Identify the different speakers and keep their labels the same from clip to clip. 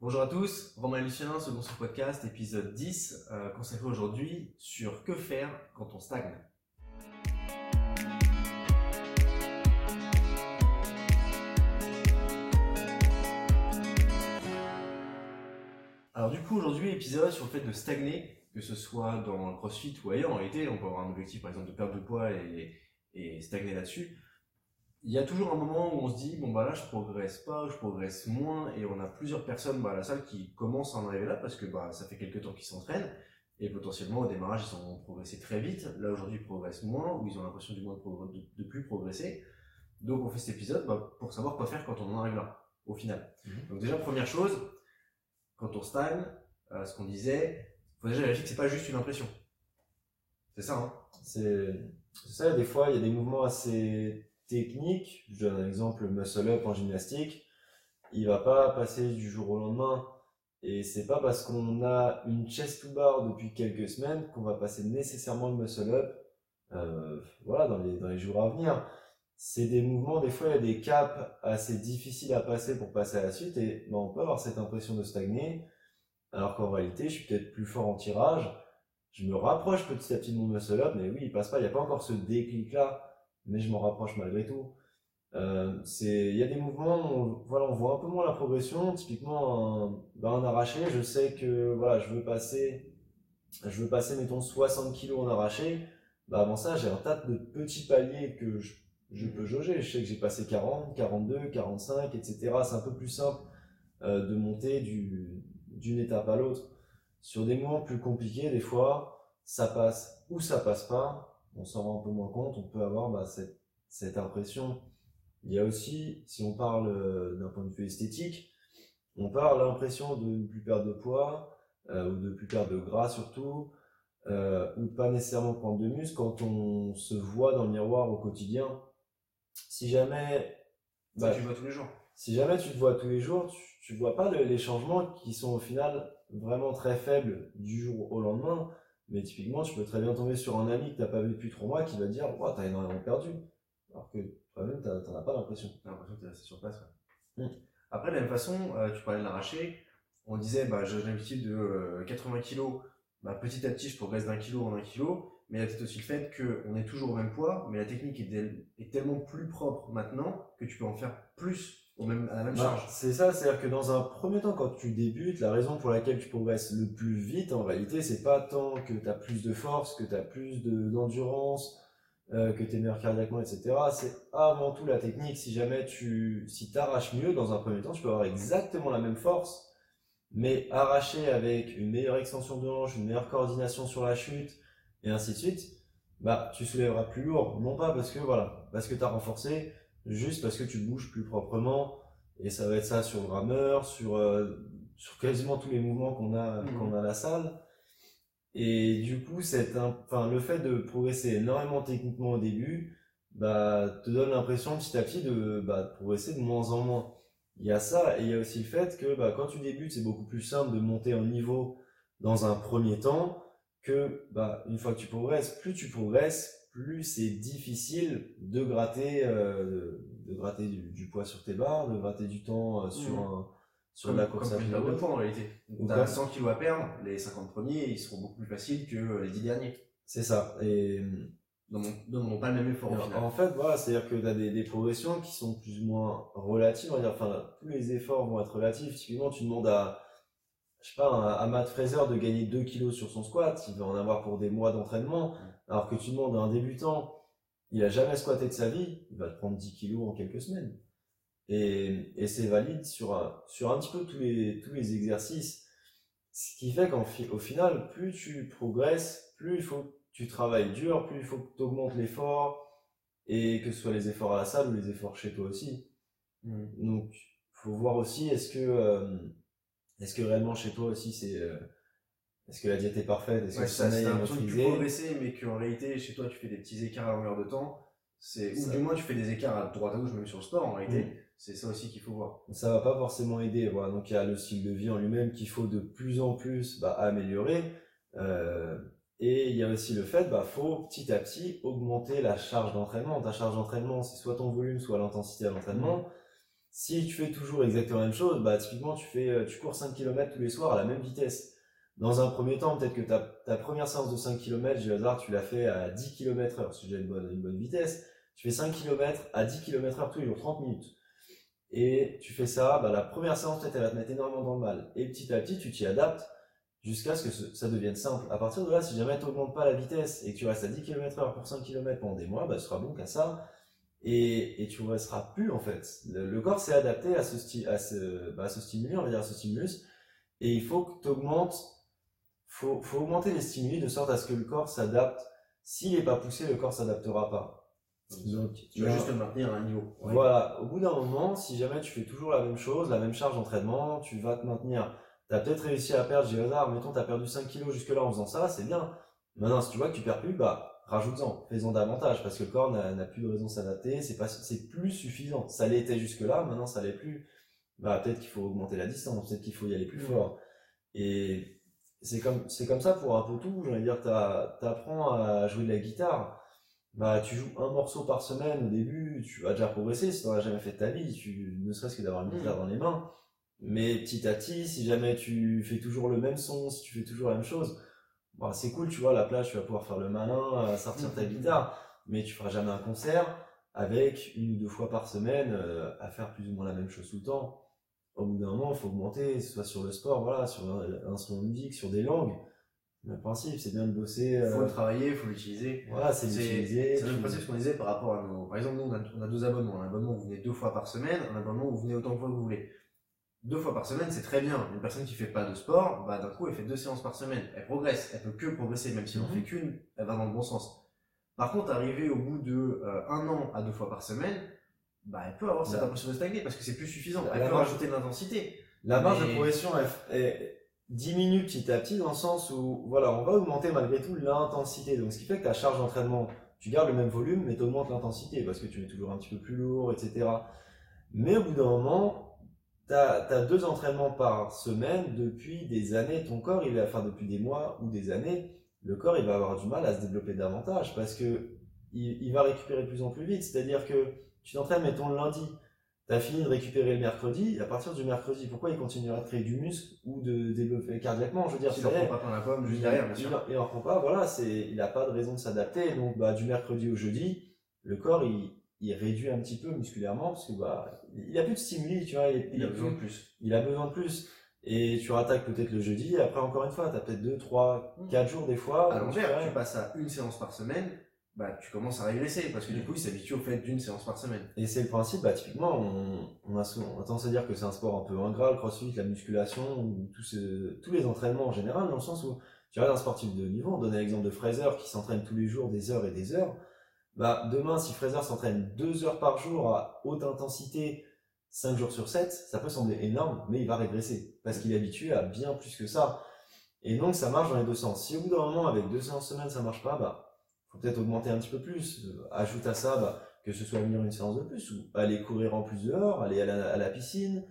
Speaker 1: Bonjour à tous, Romain Lucien, second sur podcast, épisode 10, euh, consacré aujourd'hui sur que faire quand on stagne. Alors du coup aujourd'hui épisode sur le fait de stagner, que ce soit dans le crossfit ou ailleurs en réalité, on peut avoir un objectif par exemple de perdre de poids et stagner là-dessus il y a toujours un moment où on se dit bon bah là je progresse pas, je progresse moins et on a plusieurs personnes bah, à la salle qui commencent à en arriver là parce que bah ça fait quelques temps qu'ils s'entraînent et potentiellement au démarrage ils ont progressé très vite. Là aujourd'hui ils progressent moins ou ils ont l'impression du moins de, de, plus progresser. Donc on fait cet épisode bah, pour savoir quoi faire quand on en arrive là au final. Mhm. Donc déjà première chose, quand on stagne, euh, ce qu'on disait, faut déjà vérifier que c'est pas juste une impression. C'est ça hein
Speaker 2: C'est ça. Des fois il y a des mouvements assez technique, je donne un exemple, muscle up en gymnastique, il va pas passer du jour au lendemain. Et c'est pas parce qu'on a une chest to bar depuis quelques semaines qu'on va passer nécessairement le muscle up, euh, voilà, dans les, dans les jours à venir. C'est des mouvements, des fois il y a des caps assez difficiles à passer pour passer à la suite et ben, on peut avoir cette impression de stagner, alors qu'en réalité je suis peut-être plus fort en tirage, je me rapproche petit à petit de mon muscle up, mais oui, il passe pas, il n'y a pas encore ce déclic là mais je m'en rapproche malgré tout. Euh, il y a des mouvements, où, voilà, on voit un peu moins la progression. Typiquement, un, ben, un arraché, je sais que voilà, je veux passer, je veux passer mettons 60 kg en arraché. Bah avant ça, j'ai un tas de petits paliers que je, je peux jauger. Je sais que j'ai passé 40, 42, 45, etc. C'est un peu plus simple euh, de monter du, d'une étape à l'autre. Sur des mouvements plus compliqués, des fois, ça passe ou ça passe pas on s'en rend un peu moins compte, on peut avoir bah, cette, cette, impression. Il y a aussi, si on parle euh, d'un point de vue esthétique, on parle l'impression de ne plus perdre de poids, euh, ou de ne plus perdre de gras surtout, euh, ou pas nécessairement prendre de muscle quand on se voit dans le miroir au quotidien. Si jamais...
Speaker 1: Bah, tu vois tous les jours.
Speaker 2: Si jamais tu te vois tous les jours, tu ne vois pas les changements qui sont au final vraiment très faibles du jour au lendemain. Mais typiquement, tu peux très bien tomber sur un ami que tu n'as pas vu depuis trois mois qui va te dire tu t'as énormément perdu. Alors que toi-même, t'en as pas l'impression.
Speaker 1: T'as l'impression que t'es resté sur place. Ouais. Mm. Après, de la même façon, euh, tu parlais de l'arraché. On disait, bah, j'ai l'habitude de 80 euh, kg. Bah, petit à petit, je progresse d'un kilo en un kilo. Mais il y a peut-être aussi le fait qu'on est toujours au même poids, mais la technique est, est tellement plus propre maintenant que tu peux en faire plus même, à la même bah, charge.
Speaker 2: C'est ça, c'est-à-dire que dans un premier temps, quand tu débutes, la raison pour laquelle tu progresses le plus vite, en réalité, c'est pas tant que tu as plus de force, que tu as plus d'endurance, euh, que tu es meilleur cardiaquement, etc. C'est avant tout la technique. Si jamais tu si t'arraches mieux, dans un premier temps, tu peux avoir exactement la même force, mais arracher avec une meilleure extension de hanche, une meilleure coordination sur la chute, et ainsi de suite, bah, tu soulèveras plus lourd. Non pas parce que, voilà, parce que tu as renforcé, juste parce que tu bouges plus proprement. Et ça va être ça sur le rameur, sur, euh, sur quasiment tous les mouvements qu'on a, mmh. qu'on a à la salle. Et du coup, c'est enfin, le fait de progresser énormément techniquement au début, bah, te donne l'impression petit à petit de, bah, de progresser de moins en moins. Il y a ça, et il y a aussi le fait que bah, quand tu débutes, c'est beaucoup plus simple de monter en niveau dans un premier temps que bah, une fois que tu progresses, plus tu progresses, plus c'est difficile de gratter, euh, de gratter du, poids sur tes barres, de gratter du temps euh, sur, mmh. sur la course à pied.
Speaker 1: de poids en réalité. Tu as 100 kg à perdre, les 50 premiers, ils seront beaucoup plus faciles que les 10 derniers.
Speaker 2: C'est ça. Et
Speaker 1: n'ont pas le même effort.
Speaker 2: En fait, voilà, c'est-à-dire que tu as des, des, progressions qui sont plus ou moins relatives. On va dire, enfin, tous les efforts vont être relatifs. Typiquement, tu demandes à, je sais pas, à Matt Fraser de gagner 2 kilos sur son squat, il va en avoir pour des mois d'entraînement. Alors que tu demandes à un débutant, il a jamais squatté de sa vie, il va te prendre 10 kilos en quelques semaines. Et, et c'est valide sur un, sur un petit peu tous les, tous les exercices. Ce qui fait qu'au final, plus tu progresses, plus il faut que tu travailles dur, plus il faut que tu augmentes l'effort, et que ce soit les efforts à la salle ou les efforts chez toi aussi. Mmh. Donc, faut voir aussi, est-ce que, euh, est-ce que réellement chez toi aussi c'est, euh, est-ce que la diète est parfaite Est-ce que
Speaker 1: le sommeil est maîtrisé progresser, mais qu'en réalité, chez toi, tu fais des petits écarts à longueur de temps. C'est, ou du moins, tu fais des écarts à droite à gauche, même sur le sport, en réalité. Mm. C'est ça aussi qu'il faut voir.
Speaker 2: Ça va pas forcément aider. Voilà. Donc, il y a le style de vie en lui-même qu'il faut de plus en plus bah, améliorer. Euh, et il y a aussi le fait, bah, faut petit à petit augmenter la charge d'entraînement. Ta charge d'entraînement, c'est soit ton volume, soit l'intensité à l'entraînement. Mm. Si tu fais toujours exactement la même chose, bah, typiquement, tu, fais, euh, tu cours 5 km tous les soirs à la même vitesse. Dans un premier temps, peut-être que ta, ta première séance de 5 km, j'ai hasard, tu l'as fait à 10 km heure, si j'ai une bonne, une bonne vitesse. Tu fais 5 km à 10 km heure tous les jours, 30 minutes. Et tu fais ça, bah, la première séance, peut-être, elle va te mettre énormément dans le mal. Et petit à petit, tu t'y adaptes jusqu'à ce que ça devienne simple. À partir de là, si jamais tu n'augmentes pas la vitesse et que tu restes à 10 km heure pour 5 km pendant des mois, bah, tu seras bon qu'à ça. Et, et tu ne resteras plus, en fait. Le, corps s'est adapté à ce, à, ce, bah, ce stimulus, on va dire à ce stimulus. Et il faut que tu augmentes, faut, faut augmenter les stimuli de sorte à ce que le corps s'adapte. S'il n'est pas poussé, le corps s'adaptera pas.
Speaker 1: Donc, tu vas juste te maintenir à un niveau.
Speaker 2: Voilà, au bout d'un moment, si jamais tu fais toujours la même chose, la même charge d'entraînement, tu vas te maintenir. Tu as peut-être réussi à perdre, j'ai hasard, mettons, tu as perdu 5 kilos jusque-là en faisant ça, c'est bien. Maintenant, si tu vois que tu perds plus, bah, rajoute-en, fais-en davantage, parce que le corps n'a plus de raison de s'adapter, c'est pas, c'est plus suffisant. Ça l'était jusque-là, maintenant ça l'est plus. Bah, peut-être qu'il faut augmenter la distance, peut-être qu'il faut y aller plus fort. Et c'est comme, c'est comme ça pour un peu tout, j'ai envie de dire, t'apprends à jouer de la guitare bah, tu joues un morceau par semaine au début, tu vas déjà progresser si as jamais fait de ta vie, tu, ne serait-ce que d'avoir une guitare mm. dans les mains. Mais petit à petit, si jamais tu fais toujours le même son, si tu fais toujours la même chose, bah, c'est cool, tu vois, à la plage, tu vas pouvoir faire le malin, sortir ta mm. guitare, mais tu feras jamais un concert avec une ou deux fois par semaine euh, à faire plus ou moins la même chose tout le temps. Au bout d'un moment, il faut augmenter, soit sur le sport, voilà, sur un instrument de musique, sur des langues le principe, c'est bien de bosser.
Speaker 1: Il faut le euh, travailler, il faut l'utiliser.
Speaker 2: Voilà, c'est l'utiliser.
Speaker 1: C'est le principe ce qu'on disait par rapport à nos. Par exemple, nous, on a, deux abonnements. Un abonnement où vous venez deux fois par semaine, un abonnement où vous venez autant de fois que vous voulez. Deux fois par semaine, c'est très bien. Une personne qui fait pas de sport, bah, d'un coup, elle fait deux séances par semaine. Elle progresse. Elle peut que progresser, même si elle n'en mhm. fait qu'une, elle va dans le bon sens. Par contre, arriver au bout de euh, un an à deux fois par semaine, bah, elle peut avoir cette impression de stagner parce que c'est plus suffisant. Elle peut rajouter de l'intensité.
Speaker 2: La marge de progression est, diminue petit à petit dans le sens où, voilà, on va augmenter malgré tout l'intensité. Donc, ce qui fait que ta charge d'entraînement, tu gardes le même volume, mais tu augmentes l'intensité parce que tu mets toujours un petit peu plus lourd, etc. Mais au bout d'un moment, tu as, deux entraînements par semaine depuis des années. Ton corps, il va, enfin, depuis des mois ou des années, le corps, il va avoir du mal à se développer davantage parce que il, il va récupérer de plus en plus vite. C'est-à-dire que tu t'entraînes, mettons, le lundi tu as fini de récupérer le mercredi, à partir du mercredi, pourquoi il continuera de créer du muscle ou de développer cardiaquement? Je veux dire,
Speaker 1: il ne pas la pomme juste derrière, bien
Speaker 2: sûr. Il n'en prend pas, voilà, il n'a pas de raison de s'adapter. Donc, bah, du mercredi au jeudi, le corps, il, il réduit un petit peu musculairement parce que bah, il a plus de stimuli, tu vois.
Speaker 1: Il, a besoin de plus.
Speaker 2: Il a besoin de plus. Et tu rattaques peut-être le jeudi, et après, encore une fois, tu as peut-être 2, 3, 4 jours des fois.
Speaker 1: À l'envers, tu passes à une séance par semaine, bah, tu commences à régresser parce que du coup, il s'habitue au fait d'une séance par semaine.
Speaker 2: Et c'est le principe, bah, typiquement, on, on, a souvent, on a tendance à dire que c'est un sport un peu ingrat, le crossfit, la musculation, ou tous, tous les entraînements en général, dans le sens où tu regardes un sportif de niveau, on donnait l'exemple de Fraser qui s'entraîne tous les jours des heures et des heures. Bah, demain, si Fraser s'entraîne deux heures par jour à haute intensité, 5 jours sur 7, ça peut sembler énorme, mais il va régresser parce qu'il est habitué à bien plus que ça. Et donc, ça marche dans les deux sens. Si au bout d'un moment, avec deux séances semaine, ça marche pas, bah, faut peut-être augmenter un petit peu plus. Euh, ajoute à ça bah, que ce soit venir une séance de plus, ou aller courir en plus dehors, aller à la, piscine,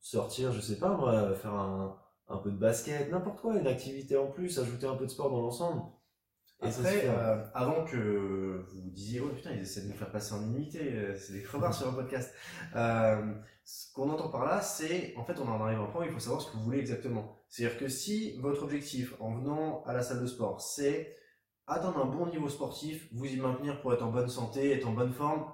Speaker 2: sortir, je sais pas moi, faire un, un peu de basket, n'importe quoi, une activité en plus, ajouter un peu de sport dans l'ensemble.
Speaker 1: Et Après, euh, avant que vous disiez, oh putain, ils essaient de nous faire passer en immunité, euh, c'est des crevards sur un podcast. ce qu'on entend par là, c'est, en fait, on en arrive à un point où il faut savoir ce que vous voulez exactement. C'est-à-dire que si votre objectif en venant à la salle de sport, c'est atteindre un bon niveau sportif, vous y maintenir pour être en bonne santé, être en bonne forme,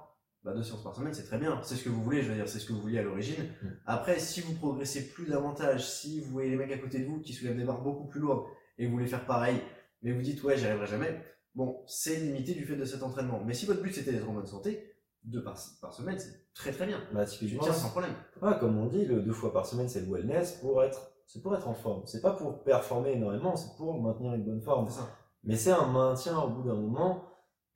Speaker 1: bah, deux séances par semaine, c'est très bien. C'est ce que vous voulez, je veux dire, c'est ce que vous vouliez à l'origine. Mm. Après, si vous progressez plus davantage, si vous voyez les mecs à côté de vous qui soulèvent des barres beaucoup plus lourdes et vous voulez faire pareil, mais vous dites, ouais, j'y arriverai jamais, bon, c'est limité du fait de cet entraînement. Mais si votre but c'était d'être en bonne santé, deux par, par semaine, c'est très très bien.
Speaker 2: Bah, typiquement,
Speaker 1: tu tiens sans problème.
Speaker 2: comme on dit, le deux fois par semaine, c'est le wellness pour être, c'est pour être en forme. C'est pas pour performer énormément, c'est pour maintenir une bonne forme.
Speaker 1: C'est ça.
Speaker 2: Mais c'est un maintien au bout d'un moment.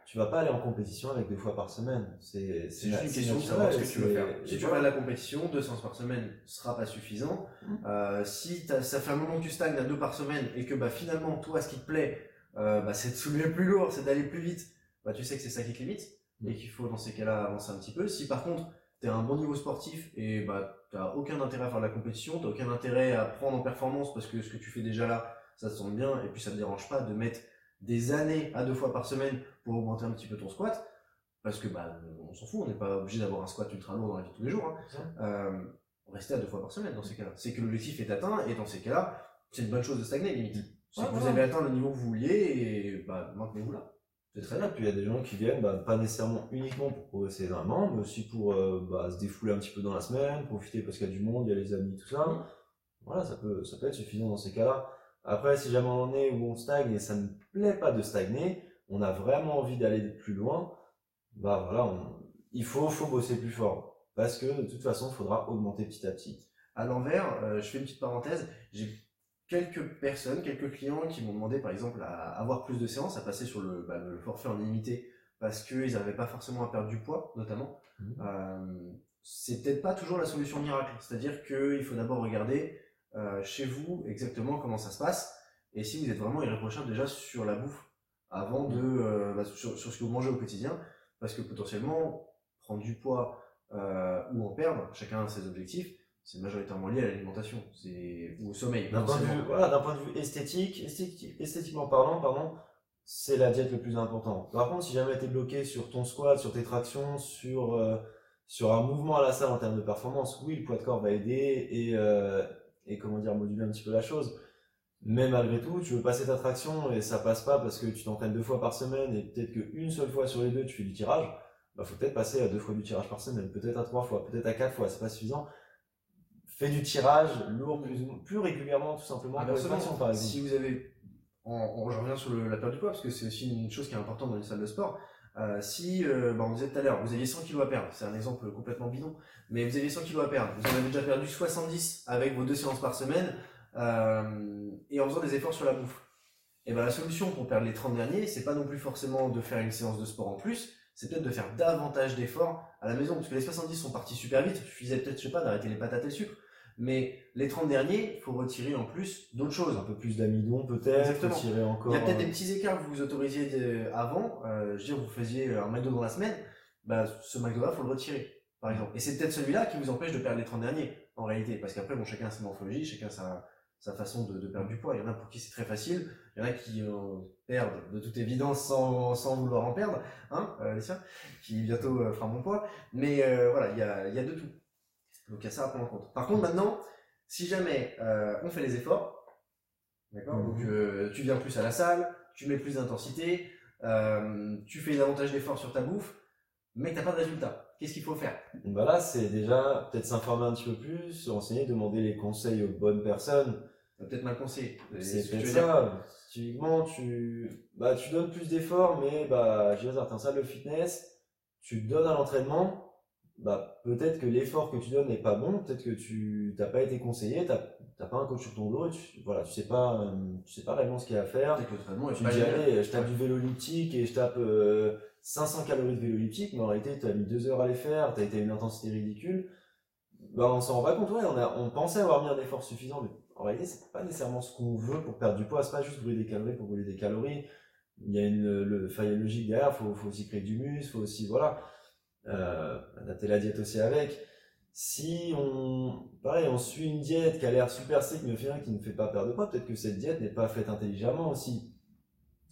Speaker 2: Tu vas pas aller en compétition avec deux fois par semaine. C'est
Speaker 1: juste une question de savoir ce que tu veux faire. Si tu vas à la compétition, deux séances par semaine sera pas suffisant. Mmh. Euh, si ça fait un moment que tu stagnes à deux par semaine et que bah, finalement, toi, ce qui te plaît, euh, bah, c'est de soulever plus lourd, c'est d'aller plus vite, bah, tu sais que c'est ça qui te limite mmh. et qu'il faut dans ces cas-là avancer un petit peu. Si par contre, tu as un bon niveau sportif et bah, tu n'as aucun intérêt à faire de la compétition, tu n'as aucun intérêt à prendre en performance parce que ce que tu fais déjà là, ça te semble bien et puis ça te dérange pas de mettre des années à deux fois par semaine pour augmenter un petit peu ton squat, parce que bah, on s'en fout, on n'est pas obligé d'avoir un squat ultra lourd dans la vie de tous les jours. Hein. Euh, rester à deux fois par semaine dans ces cas-là. C'est que l'objectif est atteint et dans ces cas-là, c'est une bonne chose de stagner limite. C'est que vous avez atteint le niveau que vous vouliez et bah, maintenez-vous là.
Speaker 2: C'est très bien. Puis il y a des gens qui viennent, bah, pas nécessairement uniquement pour progresser énormément, mais aussi pour euh, bah, se défouler un petit peu dans la semaine, profiter parce qu'il y a du monde, il y a les amis, tout ça. Voilà, ça peut, ça peut être suffisant dans ces cas-là. Après, si jamais on est où on stagne et ça ne plaît pas de stagner, on a vraiment envie d'aller plus loin, bah voilà, il faut, faut bosser plus fort. Parce que de toute façon, il faudra augmenter petit à petit.
Speaker 1: À l'envers, euh, je fais une petite parenthèse, j'ai quelques personnes, quelques clients qui m'ont demandé par exemple à avoir plus de séances, à passer sur le, bah, le forfait en illimité parce qu'ils n'avaient pas forcément à perdre du poids notamment. Mmh. Euh, c'est peut-être pas toujours la solution miracle, c'est-à-dire qu'il faut d'abord regarder euh, chez vous exactement comment ça se passe et si vous êtes vraiment irréprochable déjà sur la bouffe avant de euh, bah, sur, ce que vous mangez au quotidien parce que potentiellement prendre du poids ou en perdre, chacun a ses objectifs, c'est majoritairement lié à l'alimentation ou au sommeil.
Speaker 2: D'un point, de vue, voilà, d'un point de vue esthétique, esthétiquement parlant, pardon, c'est la diète le plus important. Par contre, si jamais tu es bloqué sur ton squat, sur tes tractions, sur, euh, sur un mouvement à la salle en termes de performance, oui, le poids de corps va aider et, euh, et comment dire, moduler un petit peu la chose. Mais malgré tout, tu veux passer ta traction et ça passe pas parce que tu t'entraînes deux fois par semaine et peut-être qu'une seule fois sur les deux tu fais du tirage, bah faut peut-être passer à deux fois du tirage par semaine, peut-être à trois fois, peut-être à quatre fois, c'est pas suffisant fait du tirage lourd plus, plus régulièrement, tout simplement.
Speaker 1: Ah, par Si vous avez, on, revient sur la perte du poids, parce que c'est aussi une chose qui est importante dans une salle de sport. Euh, si, euh, bah, on disait tout à l'heure, vous aviez 100 kg à perdre, c'est un exemple complètement bidon, mais vous aviez 100 kg à perdre, vous en avez déjà perdu 70 avec vos deux séances par semaine, euh, et en faisant des efforts sur la bouffe. Et ben la solution pour perdre les 30 derniers, c'est pas non plus forcément de faire une séance de sport en plus, c'est peut-être de faire davantage d'efforts à la maison, parce que les 70 sont partis super vite, il suffisait peut-être, je sais pas, d'arrêter les patates et le sucre. Mais les 30 derniers, il faut retirer en plus d'autres choses.
Speaker 2: Un peu plus d'amidon peut-être,
Speaker 1: retirer encore. Il y a peut-être des petits écarts que vous vous autorisiez avant. Euh, je veux dire, vous faisiez un McDo dans la semaine, bah, ce McDo-là, faut le retirer, par exemple. Et c'est peut-être celui-là qui vous empêche de perdre les 30 derniers, en réalité. Parce qu'après, bon, chacun a sa morphologie, chacun a sa, sa façon de, de, perdre du poids. Il y en a pour qui c'est très facile, il y en a qui euh, perdent de toute évidence sans, sans vouloir en perdre, hein, euh, qui bientôt euh, fera mon poids. Mais euh, voilà, il y a, y a de tout. Donc il y a ça à prendre en compte. Par contre, maintenant, si jamais euh, on fait les efforts, d'accord, donc euh, tu viens plus à la salle, tu mets plus d'intensité, euh, tu fais davantage d'efforts sur ta bouffe, mais t'as pas de résultat. Qu'est-ce qu'il faut faire?
Speaker 2: Bah là, c'est déjà peut-être s'informer un petit peu plus, se renseigner, demander les conseils aux bonnes personnes.
Speaker 1: Peut-être mal conseillé.
Speaker 2: C'est peut-être ça. Typiquement, tu, bah, tu donnes plus d'efforts, mais bah, veux dire, t'es en salle de fitness, tu donnes à l'entraînement, bah, peut-être que l'effort que tu donnes n'est pas bon, peut-être que tu n'as pas été conseillé, tu n'as pas un coach sur ton dos, et tu, voilà, tu sais pas, euh, tu sais pas réellement ce qu'il y a à faire.
Speaker 1: tu
Speaker 2: dis, allez, je tape du vélo elliptique et je tape 500 euh, calories de vélo elliptique, mais en réalité, tu as mis deux heures à les faire, tu as été à une intensité ridicule. Bah, on s'en rend pas compte, ouais, on, a, on pensait avoir mis un effort suffisant, mais en réalité, c'est pas nécessairement ce qu'on veut pour perdre du poids, c'est pas juste brûler des calories pour brûler des calories. Il y a une, le, logique derrière, faut, faut aussi créer du muscle, faut aussi, voilà euh, adapter la diète aussi avec. Si on, pareil, on suit une diète qui a l'air super sec mais au qui ne fait pas perdre de poids, peut-être que cette diète n'est pas faite intelligemment aussi.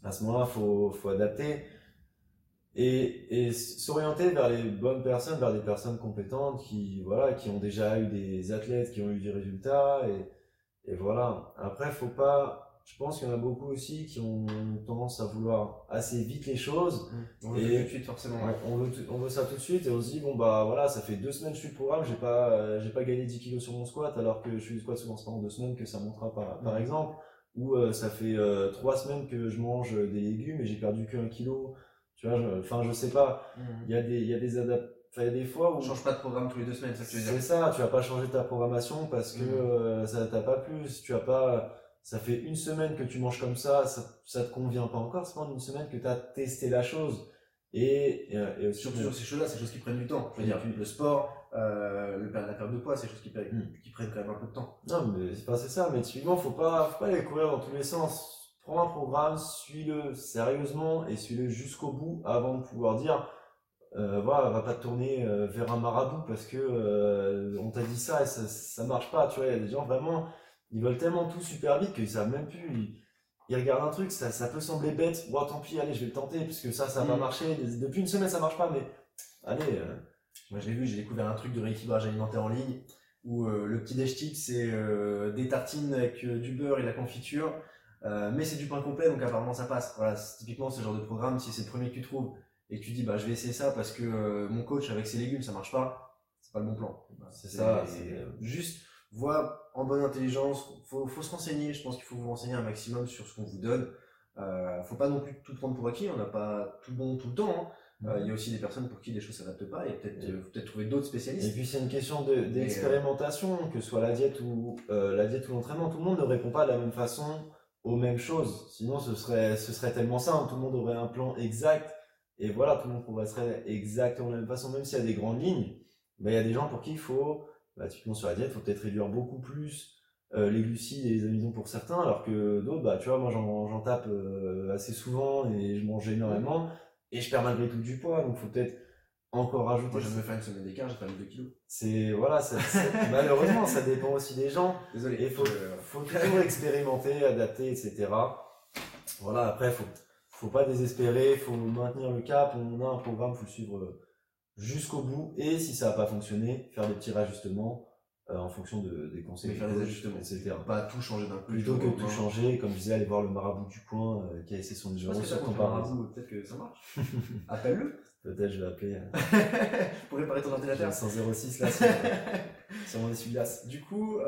Speaker 2: À ce moment-là, faut, faut adapter et, et s'orienter vers les bonnes personnes, vers des personnes compétentes qui, voilà, qui ont déjà eu des athlètes qui ont eu des résultats et, et voilà. Après, faut pas je pense qu'il y en a beaucoup aussi qui ont tendance à vouloir assez vite les choses.
Speaker 1: Mmh. On veut et tout de suite, forcément.
Speaker 2: on, veut on veut ça tout de suite et on se dit, bon, bah voilà, ça fait deux semaines que je suis le programme, j'ai pas, euh, j'ai pas gagné 10 kilos sur mon squat alors que je suis squat souvent pendant deux semaines que ça montera par, par mmh. exemple. Ou euh, ça fait euh, trois semaines que je mange des légumes et j'ai perdu que un kilo. Tu vois, enfin, je, sais pas. Mmh. Il y a des, y a des adaptations. il y a des fois où.
Speaker 1: On change pas de programme tous les deux semaines, ça que tu veux dire.
Speaker 2: C'est ça, tu vas pas changer ta programmation parce que ça t'a pas plu. Tu as pas, ça fait une semaine que tu manges comme ça, ça, ça te convient pas encore, c'est pendant une semaine que tu as testé la chose. Et, et,
Speaker 1: surtout sur ces choses-là, c'est des choses qui prennent du temps. Je veux dire, le sport, euh, la perte de poids, c'est des choses qui, hmm. qui, prennent quand même un peu de temps.
Speaker 2: Non, mais c'est pas ça. Mais typiquement, faut pas, faut pas aller courir dans tous les sens. Prends un programme, suis-le sérieusement et suis-le jusqu'au bout avant de pouvoir dire, euh, voilà, va pas te tourner euh, vers un marabout parce que euh, on t'a dit ça et ça, ça marche pas. Tu vois, il y a des gens vraiment ils veulent tellement tout super vite qu'ils savent même plus. il regarde un truc, ça, ça peut sembler bête, bon tant pis, allez, je vais le tenter, puisque ça, ça va
Speaker 1: Mm.
Speaker 2: marcher. Depuis une semaine, ça marche pas, mais allez, euh,
Speaker 1: Moi, je l'ai vu, j'ai découvert un truc de rééquilibrage alimentaire en ligne où euh, le petit déj type, c'est euh, des tartines avec du beurre et de la confiture, mais c'est du pain complet, donc apparemment ça passe. Voilà, typiquement ce genre de programme, si c'est le premier que tu trouves et que tu dis, bah, je vais essayer ça parce que mon coach avec ses légumes, ça marche pas, c'est pas le bon plan. Voilà,
Speaker 2: C'est ça, c'est-
Speaker 1: Juste, vois en bonne intelligence, faut, faut se renseigner, je pense qu'il faut vous renseigner un maximum sur ce qu'on vous donne. Euh, faut pas non plus tout prendre pour acquis, on n'a pas tout bon tout le temps. hein. Euh, Il y a aussi des personnes pour qui les choses s'adaptent pas, et peut-être
Speaker 2: Et-
Speaker 1: euh, peut-être trouver d'autres
Speaker 2: Et
Speaker 1: spécialistes.
Speaker 2: puis c'est une question de- d'expérimentation, que ce soit la diète ou euh, la diète ou l'entraînement. Tout le monde ne répond pas de la même façon aux mêmes choses. Sinon, ce serait, ce serait tellement simple. Tout le monde aurait un plan exact. Et voilà, tout le monde progresserait exactement de la même façon, même s'il y a des grandes lignes. Ben, il y a des gens pour qui il faut, bah, typiquement sur la diète, il faut peut-être réduire beaucoup plus euh, les glucides et les amidons pour certains, alors que d'autres, bah, tu vois, moi j'en tape euh, assez souvent et je mange énormément et je perds malgré tout du poids. Donc, il faut peut-être encore rajouter
Speaker 1: Moi, je me faire une semaine d'écart, j'ai perdu 2 kilos.
Speaker 2: c'est voilà, ça- malheureusement, ça dépend aussi des gens.
Speaker 1: Désolé.
Speaker 2: Et il faut,
Speaker 1: je-
Speaker 2: faut toujours expérimenter, adapter, etc. Voilà, après, faut, faut pas désespérer, faut maintenir le cap. On a un programme, faut le suivre euh, jusqu'au bout. Et si ça n'a pas fonctionné, faire des petits rajustements euh, en fonction de, des conseils,
Speaker 1: Mais faire des ajustements,
Speaker 2: etc.
Speaker 1: Pas tout changer d'un coup.
Speaker 2: Plutôt que tout changer, comme je disais, aller voir le marabout du coin euh, qui a essayé son
Speaker 1: Je
Speaker 2: numéro sur
Speaker 1: ça
Speaker 2: ton
Speaker 1: marabout, peut-être que ça marche. Appelle-le.
Speaker 2: Peut-être je vais appeler euh,
Speaker 1: pour réparer ton ordinateur.
Speaker 2: un 106 là sur, sur mon essuie-glace.
Speaker 1: Du coup,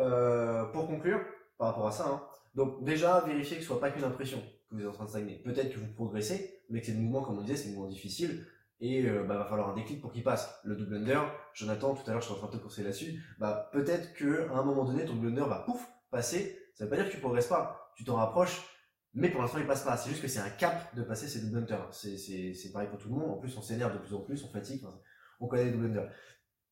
Speaker 1: pour conclure, par rapport à ça, hein, donc déjà, vérifiez que ce soit pas qu'une impression que vous êtes en train de stagner. Peut-être que vous progressez, mais que c'est le mouvement, comme on disait, c'est un mouvement difficile, et euh, bah, va falloir un déclic pour qu'il passe. Le double under, Jonathan, tout à l'heure, je suis en train de te conseiller là-dessus, bah, peut-être que à un moment donné, ton double under va pouf, passer, ça veut pas dire que tu progresses pas, tu t'en rapproches, mais pour l'instant, il passe pas. C'est juste que c'est un cap de passer ces double unders. C'est, c'est, c'est pareil pour tout le monde. En plus, on s'énerve de plus en plus, on fatigue, on connaît les double unders.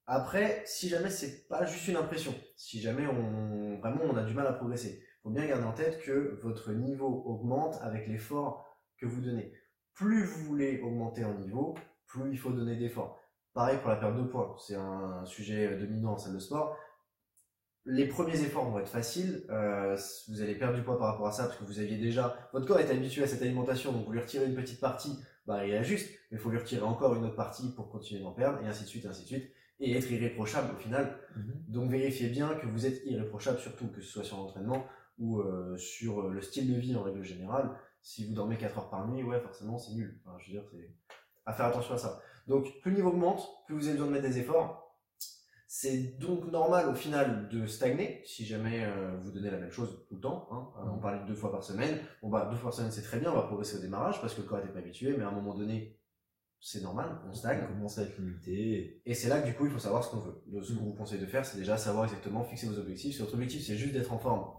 Speaker 1: Après, si jamais c'est pas juste une impression, si jamais on vraiment on a du mal à progresser, faut bien garder en tête que votre niveau augmente avec l'effort que vous donnez. Plus vous voulez augmenter en niveau, plus il faut donner d'efforts. Pareil pour la perte de poids, c'est un sujet dominant en salle de sport. Les premiers efforts vont être faciles, euh, vous allez perdre du poids par rapport à ça parce que vous aviez déjà, votre corps est habitué à cette alimentation, donc vous lui retirez une petite partie, bah il ajuste, mais il faut lui retirer encore une autre partie pour continuer d'en perdre, et ainsi de suite, et ainsi de suite, et être irréprochable au final. Donc vérifiez bien que vous êtes irréprochable surtout, que ce soit sur l'entraînement ou euh, sur le style de vie en règle générale. Si vous dormez 4 heures par nuit, ouais, forcément c'est nul. Enfin, je veux dire, c'est à faire attention à ça. Donc plus le niveau augmente, plus vous avez besoin de mettre des efforts. C'est donc normal au final de stagner si jamais euh, vous donnez la même chose tout le temps. Hein. Euh, on parlait de deux fois par semaine. Bon bah deux fois par semaine c'est très bien, on va progresser au démarrage parce que le corps n'était pas habitué, mais à un moment donné c'est normal, on stagne.
Speaker 2: On commence à être limité.
Speaker 1: Et c'est là que du coup il faut savoir ce qu'on veut. Le- Ce qu'on vous conseille de faire, c'est déjà savoir exactement fixer vos objectifs. Si votre objectif c'est juste d'être en forme,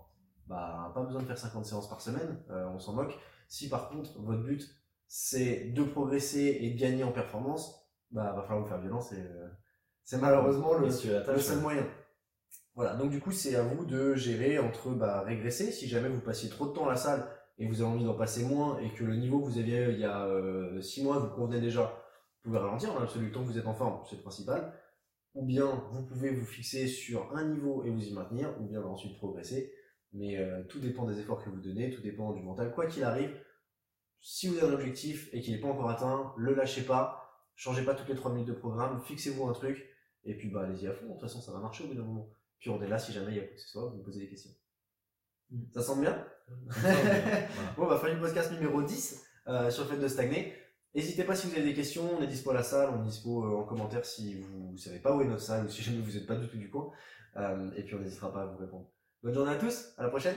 Speaker 1: bah pas besoin de faire 50 séances par semaine, euh, on s'en moque. Si par contre votre but c'est de progresser et de gagner en performance, bah va falloir vous faire violence et euh, c'est malheureusement le, seul moyen. Voilà, donc du coup c'est à vous de gérer entre bah, régresser, si jamais vous passiez trop de temps à la salle et vous avez envie d'en passer moins et que le niveau que vous aviez il y a 6 mois vous convenait déjà, vous pouvez ralentir dans l'absolu tant que vous êtes en forme, c'est le principal. Ou bien vous pouvez vous fixer sur un niveau et vous y maintenir, ou bien bah, ensuite progresser. Mais euh, tout dépend des efforts que vous donnez, tout dépend du mental. Quoi qu'il arrive, si vous avez un objectif et qu'il n'est pas encore atteint, le lâchez pas, changez pas toutes les 3 minutes de programme, fixez-vous un truc, et puis bah allez-y à fond, de toute façon ça va marcher au bout d'un moment. Puis on est là si jamais il y a quoi que ce soit, vous me posez des questions.
Speaker 2: Mm.
Speaker 1: Ça semble bien?
Speaker 2: Voilà.
Speaker 1: Bon, bah, fin du podcast numéro 10 euh, sur le fait de stagner. N'hésitez pas si vous avez des questions, on est dispo à la salle, on est dispo euh, en commentaire si vous savez pas où est notre salle ou si jamais vous n'êtes pas du tout du coin. Euh, et puis on n'hésitera pas à vous répondre. Bonne journée à tous, à la prochaine